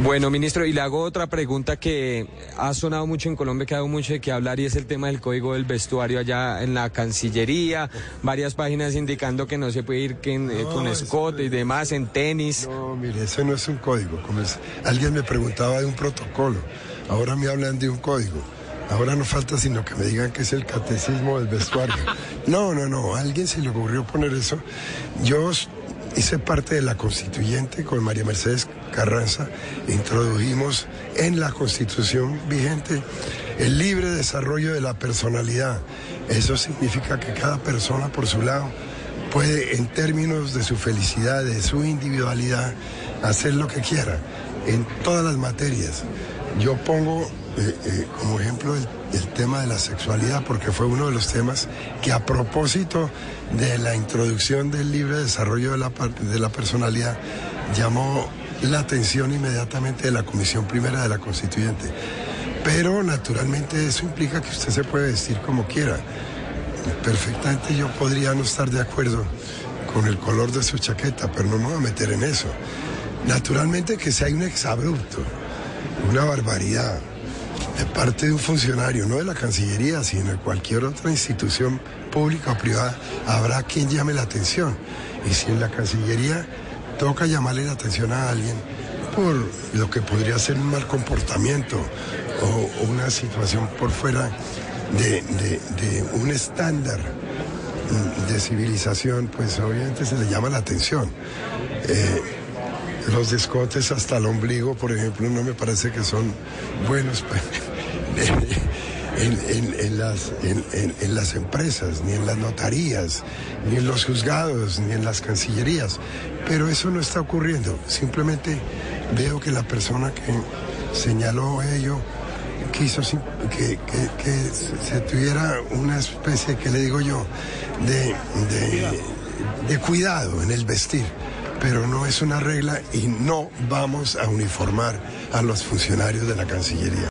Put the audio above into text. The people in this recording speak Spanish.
Bueno, ministro, y le hago otra pregunta que ha sonado mucho en Colombia, que ha dado mucho de qué hablar, y es el tema del código del vestuario allá en la Cancillería. Varias páginas indicando que no se puede ir eh, con escote y demás, en tenis. No, mire, ese no es un código. Como es, alguien me preguntaba de un protocolo, ahora me hablan de un código. Ahora no falta sino que me digan que es el catecismo del vestuario. No, no, no, a alguien se le ocurrió poner eso. Yo hice parte de la constituyente con María Mercedes Carranza, introdujimos en la constitución vigente el libre desarrollo de la personalidad. Eso significa que cada persona por su lado puede, en términos de su felicidad, de su individualidad, hacer lo que quiera en todas las materias. Yo pongo eh, eh, como ejemplo el, tema de la sexualidad, porque fue uno de los temas que a propósito de la introducción del libre desarrollo de la, de la personalidad llamó la atención inmediatamente de la Comisión Primera de la Constituyente. Pero naturalmente eso implica que usted se puede vestir como quiera. Perfectamente yo podría no estar de acuerdo con el color de su chaqueta, pero no me voy a meter en eso. Naturalmente que si hay un exabrupto, una barbaridad, de parte de un funcionario, no de la Cancillería, sino de cualquier otra institución pública o privada, habrá quien llame la atención. Y si en la Cancillería toca llamarle la atención a alguien por lo que podría ser un mal comportamiento o, una situación por fuera de, un estándar de civilización, pues obviamente se le llama la atención. Eh, los descotes hasta el ombligo, por ejemplo, no me parece que son buenos en, las, en, las empresas, ni en las notarías, ni en los juzgados, ni en las cancillerías. Pero eso no está ocurriendo. Simplemente veo que la persona que señaló ello quiso que, se tuviera una especie, que le digo yo, de, de cuidado en el vestir pero no es una regla y no vamos a uniformar a los funcionarios de la Cancillería.